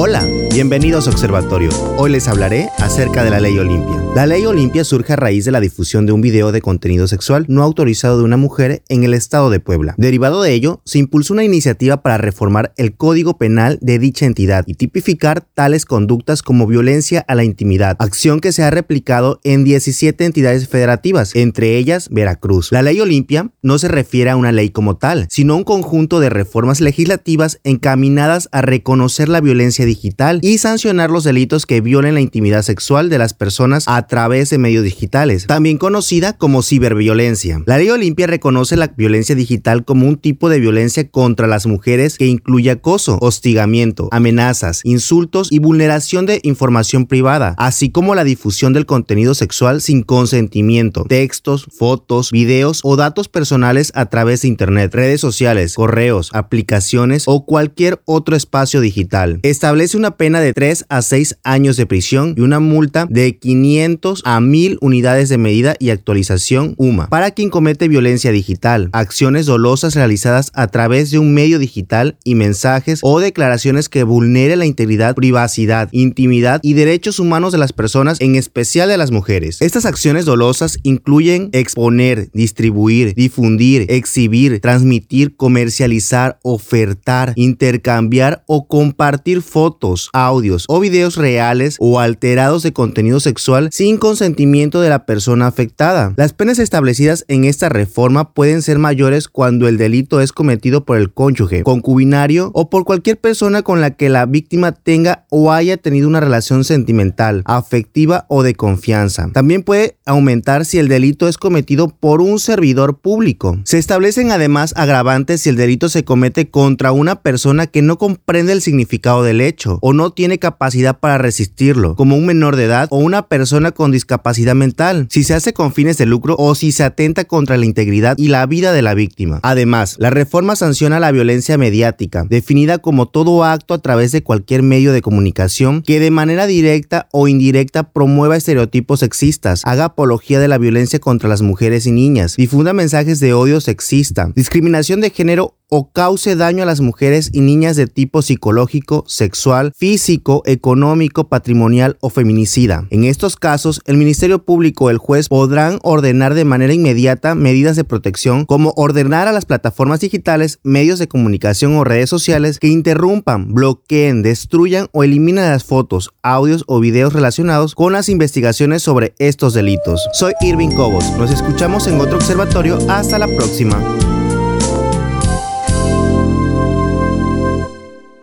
Hola, bienvenidos a Observatorio. Hoy les hablaré acerca de la Ley Olimpia. La Ley Olimpia surge a raíz de la difusión de un video de contenido sexual no autorizado de una mujer en el estado de Puebla. Derivado de ello, se impulsó una iniciativa para reformar el Código Penal de dicha entidad y tipificar tales conductas como violencia a la intimidad, acción que se ha replicado en 17 entidades federativas, entre ellas Veracruz. La Ley Olimpia no se refiere a una ley como tal, sino a un conjunto de reformas legislativas encaminadas a reconocer la violencia digital sancionar los delitos que violen la intimidad sexual de las personas a través de medios digitales, también conocida como ciberviolencia. La ley Olimpia reconoce la violencia digital como un tipo de violencia contra las mujeres que incluye acoso, hostigamiento, amenazas, insultos y vulneración de información privada, así como la difusión del contenido sexual sin consentimiento, textos, fotos, videos o datos personales a través de internet, redes sociales, correos, aplicaciones o cualquier otro espacio digital. Establece una pena de 3 a 6 años de prisión y una multa de 500 a 1000 unidades de medida y actualización UMA para quien comete violencia digital, acciones dolosas realizadas a través de un medio digital y mensajes o declaraciones que vulneren la integridad, privacidad, intimidad y derechos humanos de las personas, en especial de las mujeres. Estas acciones dolosas incluyen exponer, distribuir, difundir, exhibir, transmitir, comercializar, ofertar, intercambiar o compartir fotos, audios o videos reales o alterados de contenido sexual sin consentimiento de la persona afectada. Las penas establecidas en esta reforma pueden ser mayores cuando el delito es cometido por el cónyuge, concubinario o por cualquier persona con la que la víctima tenga o haya tenido una relación sentimental, afectiva o de confianza. También puede aumentar si el delito es cometido por un servidor público. Se establecen además agravantes si el delito se comete contra una persona que no comprende el significado del hecho o no tiene capacidad para resistirlo, como un menor de edad o una persona con discapacidad mental, si se hace con fines de lucro o si se atenta contra la integridad y la vida de la víctima. Además, la reforma sanciona la violencia mediática, definida como todo acto a través de cualquier medio de comunicación que de manera directa o indirecta promueva estereotipos sexistas, haga apología de la violencia contra las mujeres y niñas, difunda mensajes de odio sexista, discriminación de género o cause daño a las mujeres y niñas de tipo psicológico, sexual, físico, económico, patrimonial o feminicida. En estos casos, el Ministerio Público o el juez podrán ordenar de manera inmediata medidas de protección como ordenar a las plataformas digitales, medios de comunicación o redes sociales que interrumpan, bloqueen, destruyan o eliminen las fotos, audios o videos relacionados con las investigaciones sobre estos delitos. Soy Irving Cobos. Nos escuchamos en otro observatorio. Hasta la próxima.